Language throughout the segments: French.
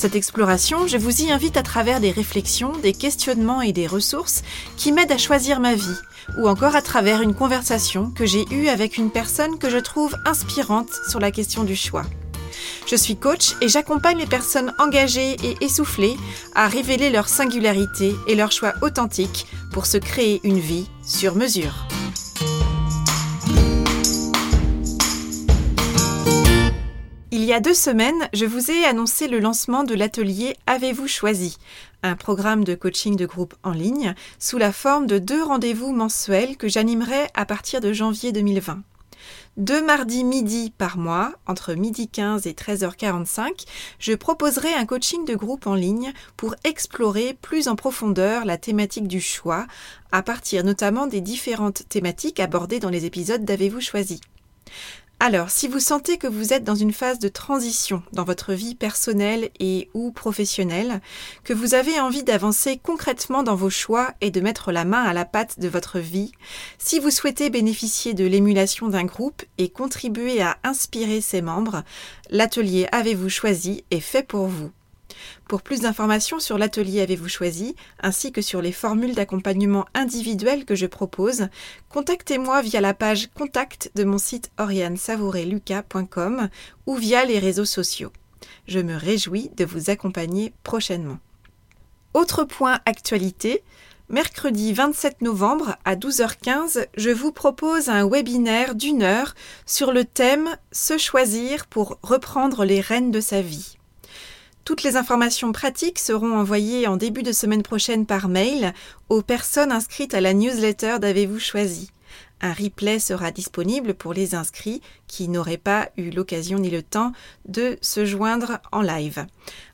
Cette exploration, je vous y invite à travers des réflexions, des questionnements et des ressources qui m'aident à choisir ma vie, ou encore à travers une conversation que j'ai eue avec une personne que je trouve inspirante sur la question du choix. Je suis coach et j'accompagne les personnes engagées et essoufflées à révéler leur singularité et leur choix authentique pour se créer une vie sur mesure. Y a deux semaines, je vous ai annoncé le lancement de l'atelier Avez-vous choisi? Un programme de coaching de groupe en ligne sous la forme de deux rendez-vous mensuels que j'animerai à partir de janvier 2020. Deux mardis midi par mois, entre midi 15 et 13h45, je proposerai un coaching de groupe en ligne pour explorer plus en profondeur la thématique du choix, à partir notamment des différentes thématiques abordées dans les épisodes d'Avez-vous choisi. Alors, si vous sentez que vous êtes dans une phase de transition dans votre vie personnelle et ou professionnelle, que vous avez envie d'avancer concrètement dans vos choix et de mettre la main à la pâte de votre vie, si vous souhaitez bénéficier de l'émulation d'un groupe et contribuer à inspirer ses membres, l'atelier Avez-vous choisi est fait pour vous. Pour plus d'informations sur l'atelier Avez-vous choisi, ainsi que sur les formules d'accompagnement individuelles que je propose, contactez-moi via la page contact de mon site oriansavoureluca.com ou via les réseaux sociaux. Je me réjouis de vous accompagner prochainement. Autre point actualité, mercredi 27 novembre à 12h15, je vous propose un webinaire d'une heure sur le thème Se choisir pour reprendre les rênes de sa vie. Toutes les informations pratiques seront envoyées en début de semaine prochaine par mail aux personnes inscrites à la newsletter d'Avez-vous choisi. Un replay sera disponible pour les inscrits qui n'auraient pas eu l'occasion ni le temps de se joindre en live.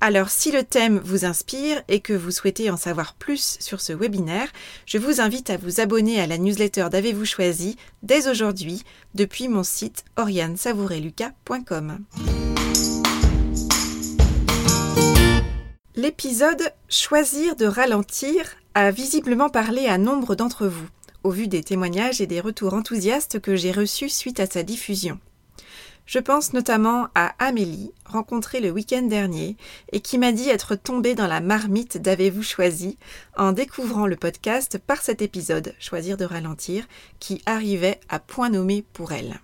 Alors si le thème vous inspire et que vous souhaitez en savoir plus sur ce webinaire, je vous invite à vous abonner à la newsletter d'Avez-vous choisi dès aujourd'hui depuis mon site oriansavoureluca.com. L'épisode Choisir de ralentir a visiblement parlé à nombre d'entre vous, au vu des témoignages et des retours enthousiastes que j'ai reçus suite à sa diffusion. Je pense notamment à Amélie, rencontrée le week-end dernier, et qui m'a dit être tombée dans la marmite d'Avez-vous choisi en découvrant le podcast par cet épisode Choisir de ralentir, qui arrivait à point nommé pour elle.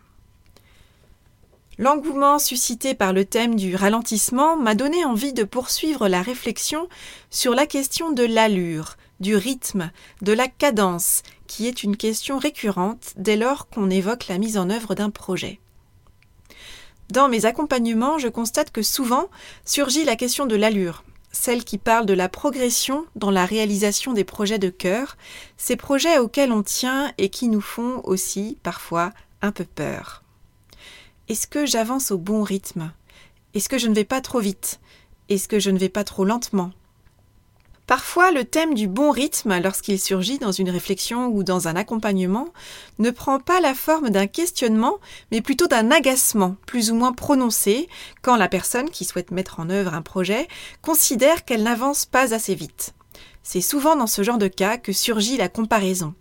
L'engouement suscité par le thème du ralentissement m'a donné envie de poursuivre la réflexion sur la question de l'allure, du rythme, de la cadence, qui est une question récurrente dès lors qu'on évoque la mise en œuvre d'un projet. Dans mes accompagnements, je constate que souvent surgit la question de l'allure, celle qui parle de la progression dans la réalisation des projets de cœur, ces projets auxquels on tient et qui nous font aussi parfois un peu peur. Est-ce que j'avance au bon rythme? Est-ce que je ne vais pas trop vite? Est-ce que je ne vais pas trop lentement? Parfois, le thème du bon rythme, lorsqu'il surgit dans une réflexion ou dans un accompagnement, ne prend pas la forme d'un questionnement, mais plutôt d'un agacement, plus ou moins prononcé, quand la personne qui souhaite mettre en œuvre un projet considère qu'elle n'avance pas assez vite. C'est souvent dans ce genre de cas que surgit la comparaison.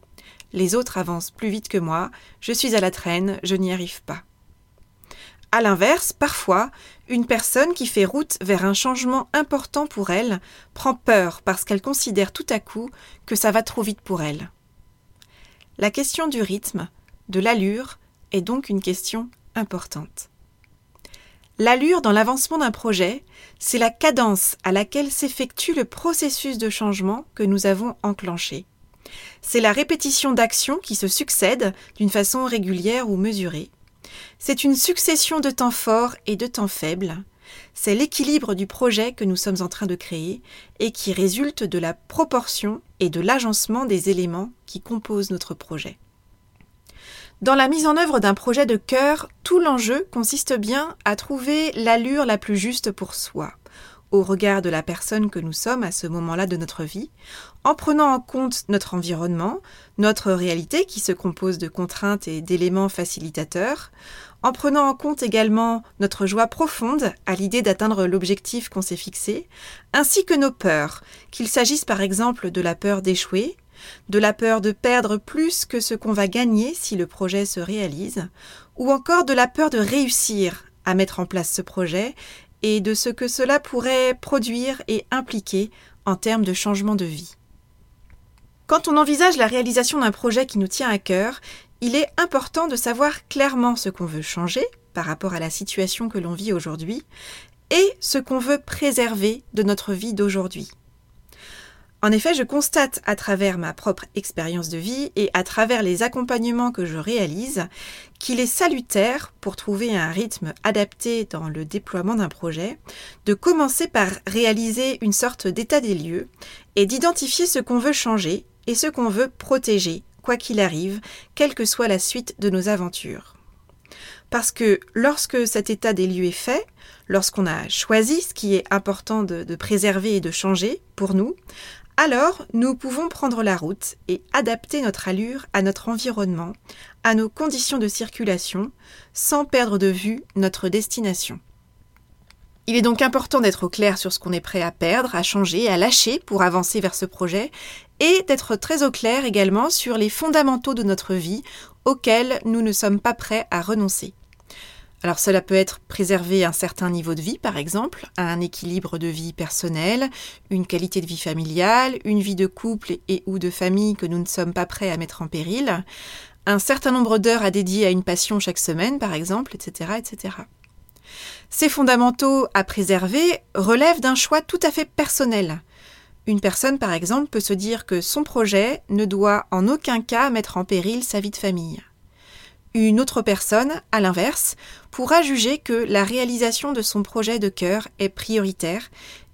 Les autres avancent plus vite que moi, je suis à la traîne, je n'y arrive pas. À l'inverse, parfois, une personne qui fait route vers un changement important pour elle prend peur parce qu'elle considère tout à coup que ça va trop vite pour elle. La question du rythme, de l'allure, est donc une question importante. L'allure dans l'avancement d'un projet, c'est la cadence à laquelle s'effectue le processus de changement que nous avons enclenché. C'est la répétition d'actions qui se succèdent d'une façon régulière ou mesurée. C'est une succession de temps forts et de temps faibles. C'est l'équilibre du projet que nous sommes en train de créer et qui résulte de la proportion et de l'agencement des éléments qui composent notre projet. Dans la mise en œuvre d'un projet de cœur, tout l'enjeu consiste bien à trouver l'allure la plus juste pour soi, au regard de la personne que nous sommes à ce moment-là de notre vie, en prenant en compte notre environnement, notre réalité qui se compose de contraintes et d'éléments facilitateurs, en prenant en compte également notre joie profonde à l'idée d'atteindre l'objectif qu'on s'est fixé, ainsi que nos peurs, qu'il s'agisse par exemple de la peur d'échouer, de la peur de perdre plus que ce qu'on va gagner si le projet se réalise, ou encore de la peur de réussir à mettre en place ce projet et de ce que cela pourrait produire et impliquer en termes de changement de vie. Quand on envisage la réalisation d'un projet qui nous tient à cœur, il est important de savoir clairement ce qu'on veut changer par rapport à la situation que l'on vit aujourd'hui et ce qu'on veut préserver de notre vie d'aujourd'hui. En effet, je constate à travers ma propre expérience de vie et à travers les accompagnements que je réalise qu'il est salutaire pour trouver un rythme adapté dans le déploiement d'un projet de commencer par réaliser une sorte d'état des lieux et d'identifier ce qu'on veut changer et ce qu'on veut protéger, quoi qu'il arrive, quelle que soit la suite de nos aventures. Parce que lorsque cet état des lieux est fait, lorsqu'on a choisi ce qui est important de, préserver et de changer pour nous, alors nous pouvons prendre la route et adapter notre allure à notre environnement, à nos conditions de circulation, sans perdre de vue notre destination. Il est donc important d'être au clair sur ce qu'on est prêt à perdre, à changer, à lâcher pour avancer vers ce projet, et d'être très au clair également sur les fondamentaux de notre vie auxquels nous ne sommes pas prêts à renoncer. Alors cela peut être préserver un certain niveau de vie, par exemple, un équilibre de vie personnelle, une qualité de vie familiale, une vie de couple et ou de famille que nous ne sommes pas prêts à mettre en péril, un certain nombre d'heures à dédier à une passion chaque semaine, par exemple, etc., etc. Ces fondamentaux à préserver relèvent d'un choix tout à fait personnel. Une personne, par exemple, peut se dire que son projet ne doit en aucun cas mettre en péril sa vie de famille. Une autre personne, à l'inverse, pourra juger que la réalisation de son projet de cœur est prioritaire,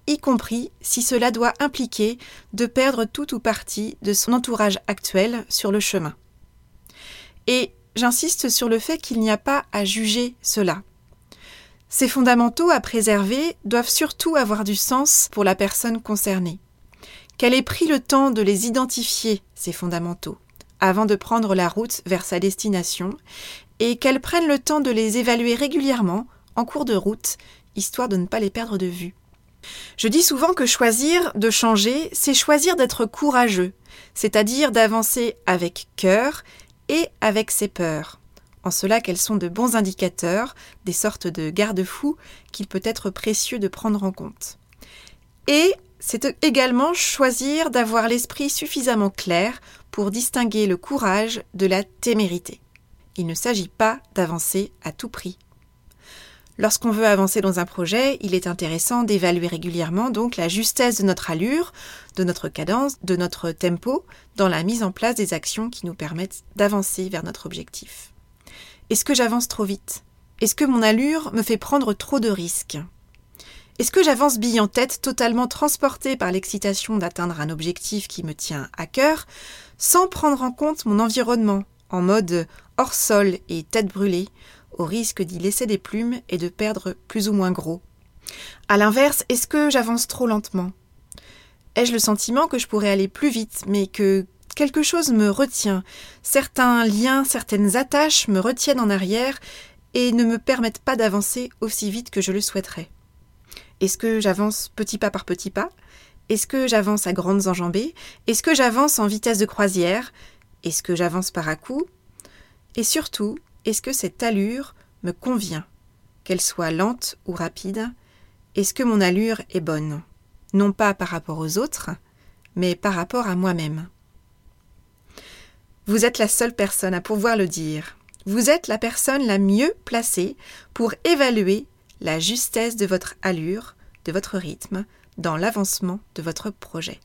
y compris si cela doit impliquer de perdre tout ou partie de son entourage actuel sur le chemin. Et j'insiste sur le fait qu'il n'y a pas à juger cela. Ces fondamentaux à préserver doivent surtout avoir du sens pour la personne concernée. Qu'elle ait pris le temps de les identifier, ces fondamentaux, avant de prendre la route vers sa destination, et qu'elle prenne le temps de les évaluer régulièrement en cours de route, histoire de ne pas les perdre de vue. Je dis souvent que choisir de changer, c'est choisir d'être courageux, c'est-à-dire d'avancer avec cœur et avec ses peurs, en cela qu'elles sont de bons indicateurs, des sortes de garde-fous qu'il peut être précieux de prendre en compte. Et c'est également choisir d'avoir l'esprit suffisamment clair pour distinguer le courage de la témérité. Il ne s'agit pas d'avancer à tout prix. Lorsqu'on veut avancer dans un projet, il est intéressant d'évaluer régulièrement donc la justesse de notre allure, de notre cadence, de notre tempo dans la mise en place des actions qui nous permettent d'avancer vers notre objectif. Est-ce que j'avance trop vite? Est-ce que mon allure me fait prendre trop de risques? Est-ce que j'avance bille en tête, totalement transportée par l'excitation d'atteindre un objectif qui me tient à cœur, sans prendre en compte mon environnement, en mode hors sol et tête brûlée, au risque d'y laisser des plumes et de perdre plus ou moins gros. À l'inverse, est-ce que j'avance trop lentement? Ai-je le sentiment que je pourrais aller plus vite, mais que quelque chose me retient, certains liens, certaines attaches me retiennent en arrière et ne me permettent pas d'avancer aussi vite que je le souhaiterais. Est-ce que j'avance petit pas par petit pas? Est-ce que j'avance à grandes enjambées? Est-ce que j'avance en vitesse de croisière? Est-ce que j'avance par à coups? Et surtout, est-ce que cette allure me convient? Qu'elle soit lente ou rapide Est-ce que mon allure est bonne? Non pas par rapport aux autres, mais par rapport à moi-même. Vous êtes la seule personne à pouvoir le dire. Vous êtes la personne la mieux placée pour évaluer la justesse de votre allure, de votre rythme, dans l'avancement de votre projet.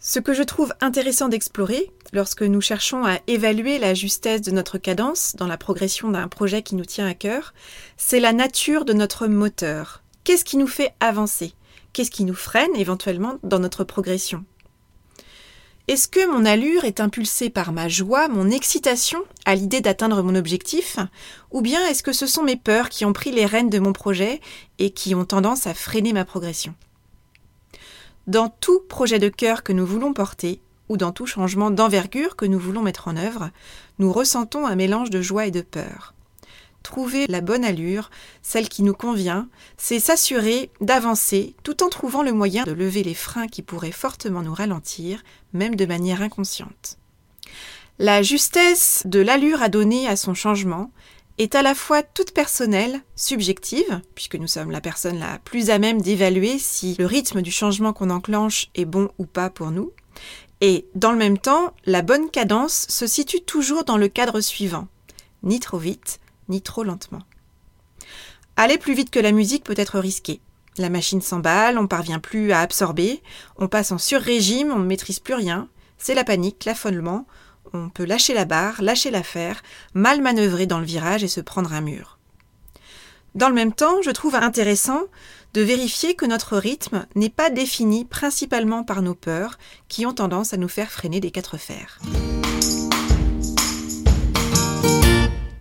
Ce que je trouve intéressant d'explorer lorsque nous cherchons à évaluer la justesse de notre cadence dans la progression d'un projet qui nous tient à cœur, c'est la nature de notre moteur. Qu'est-ce qui nous fait avancer? Qu'est-ce qui nous freine éventuellement dans notre progression? Est-ce que mon allure est impulsée par ma joie, mon excitation à l'idée d'atteindre mon objectif? Ou bien est-ce que ce sont mes peurs qui ont pris les rênes de mon projet et qui ont tendance à freiner ma progression? Dans tout projet de cœur que nous voulons porter, ou dans tout changement d'envergure que nous voulons mettre en œuvre, nous ressentons un mélange de joie et de peur. Trouver la bonne allure, celle qui nous convient, c'est s'assurer d'avancer tout en trouvant le moyen de lever les freins qui pourraient fortement nous ralentir, même de manière inconsciente. La justesse de l'allure à donner à son changement est à la fois toute personnelle, subjective, puisque nous sommes la personne la plus à même d'évaluer si le rythme du changement qu'on enclenche est bon ou pas pour nous, et dans le même temps, la bonne cadence se situe toujours dans le cadre suivant. Ni trop vite, ni trop lentement. Aller plus vite que la musique peut être risqué. La machine s'emballe, on parvient plus à absorber, on passe en sur-régime, on ne maîtrise plus rien. C'est la panique, l'affolement, on peut lâcher la barre, lâcher l'affaire, mal manœuvrer dans le virage et se prendre un mur. Dans le même temps, je trouve intéressant de vérifier que notre rythme n'est pas défini principalement par nos peurs qui ont tendance à nous faire freiner des quatre fers.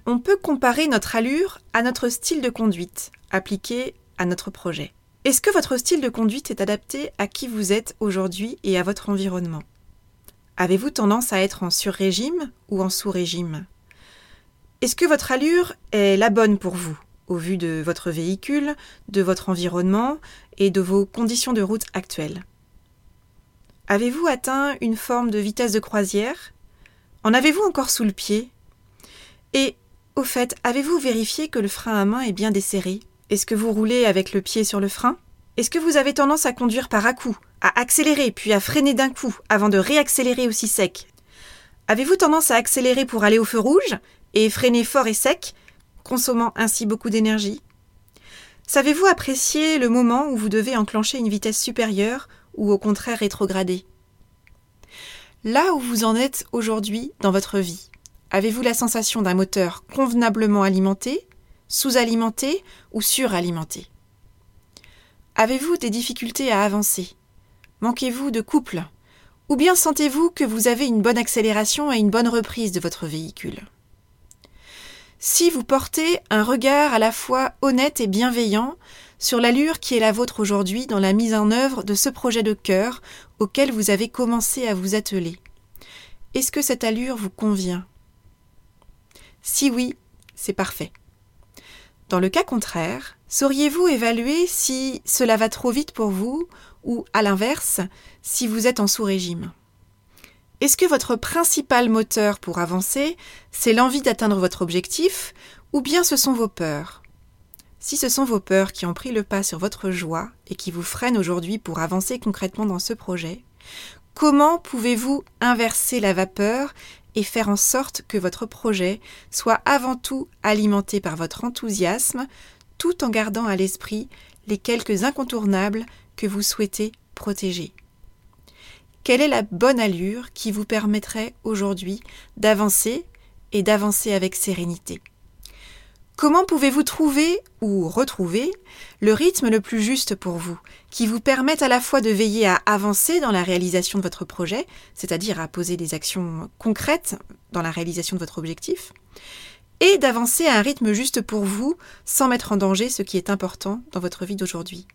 On peut comparer notre allure à notre style de conduite appliqué à notre projet. Est-ce que votre style de conduite est adapté à qui vous êtes aujourd'hui et à votre environnement? Avez-vous tendance à être en sur-régime ou en sous-régime? Est-ce que votre allure est la bonne pour vous, au vu de votre véhicule, de votre environnement et de vos conditions de route actuelles? Avez-vous atteint une forme de vitesse de croisière? En avez-vous encore sous le pied? Et au fait, avez-vous vérifié que le frein à main est bien desserré? Est-ce que vous roulez avec le pied sur le frein? Est-ce que vous avez tendance à conduire par à-coups, à accélérer puis à freiner d'un coup avant de réaccélérer aussi sec? Avez-vous tendance à accélérer pour aller au feu rouge et freiner fort et sec, consommant ainsi beaucoup d'énergie? Savez-vous apprécier le moment où vous devez enclencher une vitesse supérieure ou au contraire rétrograder? Là où vous en êtes aujourd'hui dans votre vie, Avez-vous la sensation d'un moteur convenablement alimenté, sous-alimenté ou suralimenté? Avez-vous des difficultés à avancer? Manquez-vous de couple? Ou bien sentez-vous que vous avez une bonne accélération et une bonne reprise de votre véhicule? Si vous portez un regard à la fois honnête et bienveillant sur l'allure qui est la vôtre aujourd'hui dans la mise en œuvre de ce projet de cœur auquel vous avez commencé à vous atteler, est-ce que cette allure vous convient? Si oui, c'est parfait. Dans le cas contraire, sauriez-vous évaluer si cela va trop vite pour vous ou, à l'inverse, si vous êtes en sous-régime? Est-ce que votre principal moteur pour avancer, c'est l'envie d'atteindre votre objectif ou bien ce sont vos peurs? Si ce sont vos peurs qui ont pris le pas sur votre joie et qui vous freinent aujourd'hui pour avancer concrètement dans ce projet, comment pouvez-vous inverser la vapeur et faire en sorte que votre projet soit avant tout alimenté par votre enthousiasme, tout en gardant à l'esprit les quelques incontournables que vous souhaitez protéger. Quelle est la bonne allure qui vous permettrait aujourd'hui d'avancer et d'avancer avec sérénité? Comment pouvez-vous trouver ou retrouver le rythme le plus juste pour vous, qui vous permette à la fois de veiller à avancer dans la réalisation de votre projet, c'est-à-dire à poser des actions concrètes dans la réalisation de votre objectif, et d'avancer à un rythme juste pour vous sans mettre en danger ce qui est important dans votre vie d'aujourd'hui?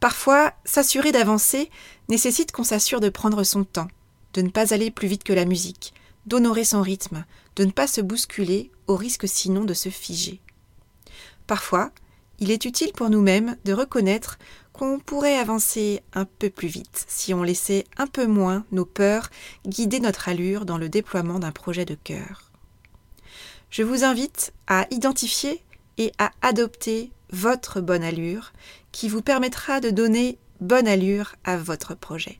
Parfois, s'assurer d'avancer nécessite qu'on s'assure de prendre son temps, de ne pas aller plus vite que la musique, d'honorer son rythme, de ne pas se bousculer au risque sinon de se figer. Parfois, il est utile pour nous-mêmes de reconnaître qu'on pourrait avancer un peu plus vite si on laissait un peu moins nos peurs guider notre allure dans le déploiement d'un projet de cœur. Je vous invite à identifier et à adopter votre bonne allure qui vous permettra de donner bonne allure à votre projet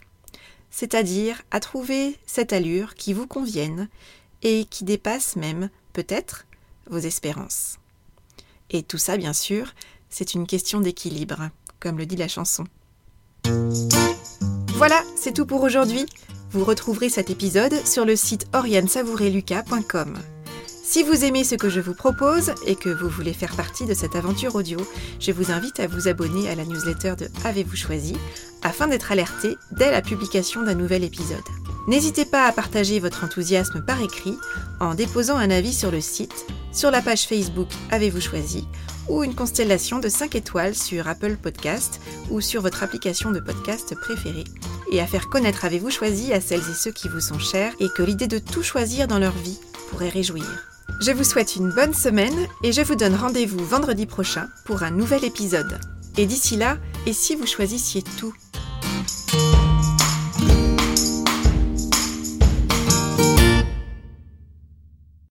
c'est-à-dire à trouver cette allure qui vous convienne et qui dépasse même, peut-être, vos espérances. Et tout ça, bien sûr, c'est une question d'équilibre, comme le dit la chanson. Voilà, c'est tout pour aujourd'hui. Vous retrouverez cet épisode sur le site oriansavoureluca.com. Si vous aimez ce que je vous propose et que vous voulez faire partie de cette aventure audio, je vous invite à vous abonner à la newsletter de Avez-vous choisi afin d'être alerté dès la publication d'un nouvel épisode. N'hésitez pas à partager votre enthousiasme par écrit en déposant un avis sur le site, sur la page Facebook Avez-vous choisi ou une constellation de 5 étoiles sur Apple Podcast ou sur votre application de podcast préférée. Et à faire connaître Avez-vous choisi à celles et ceux qui vous sont chers et que l'idée de tout choisir dans leur vie pourrait réjouir. Je vous souhaite une bonne semaine et je vous donne rendez-vous vendredi prochain pour un nouvel épisode. Et d'ici là, et si vous choisissiez tout?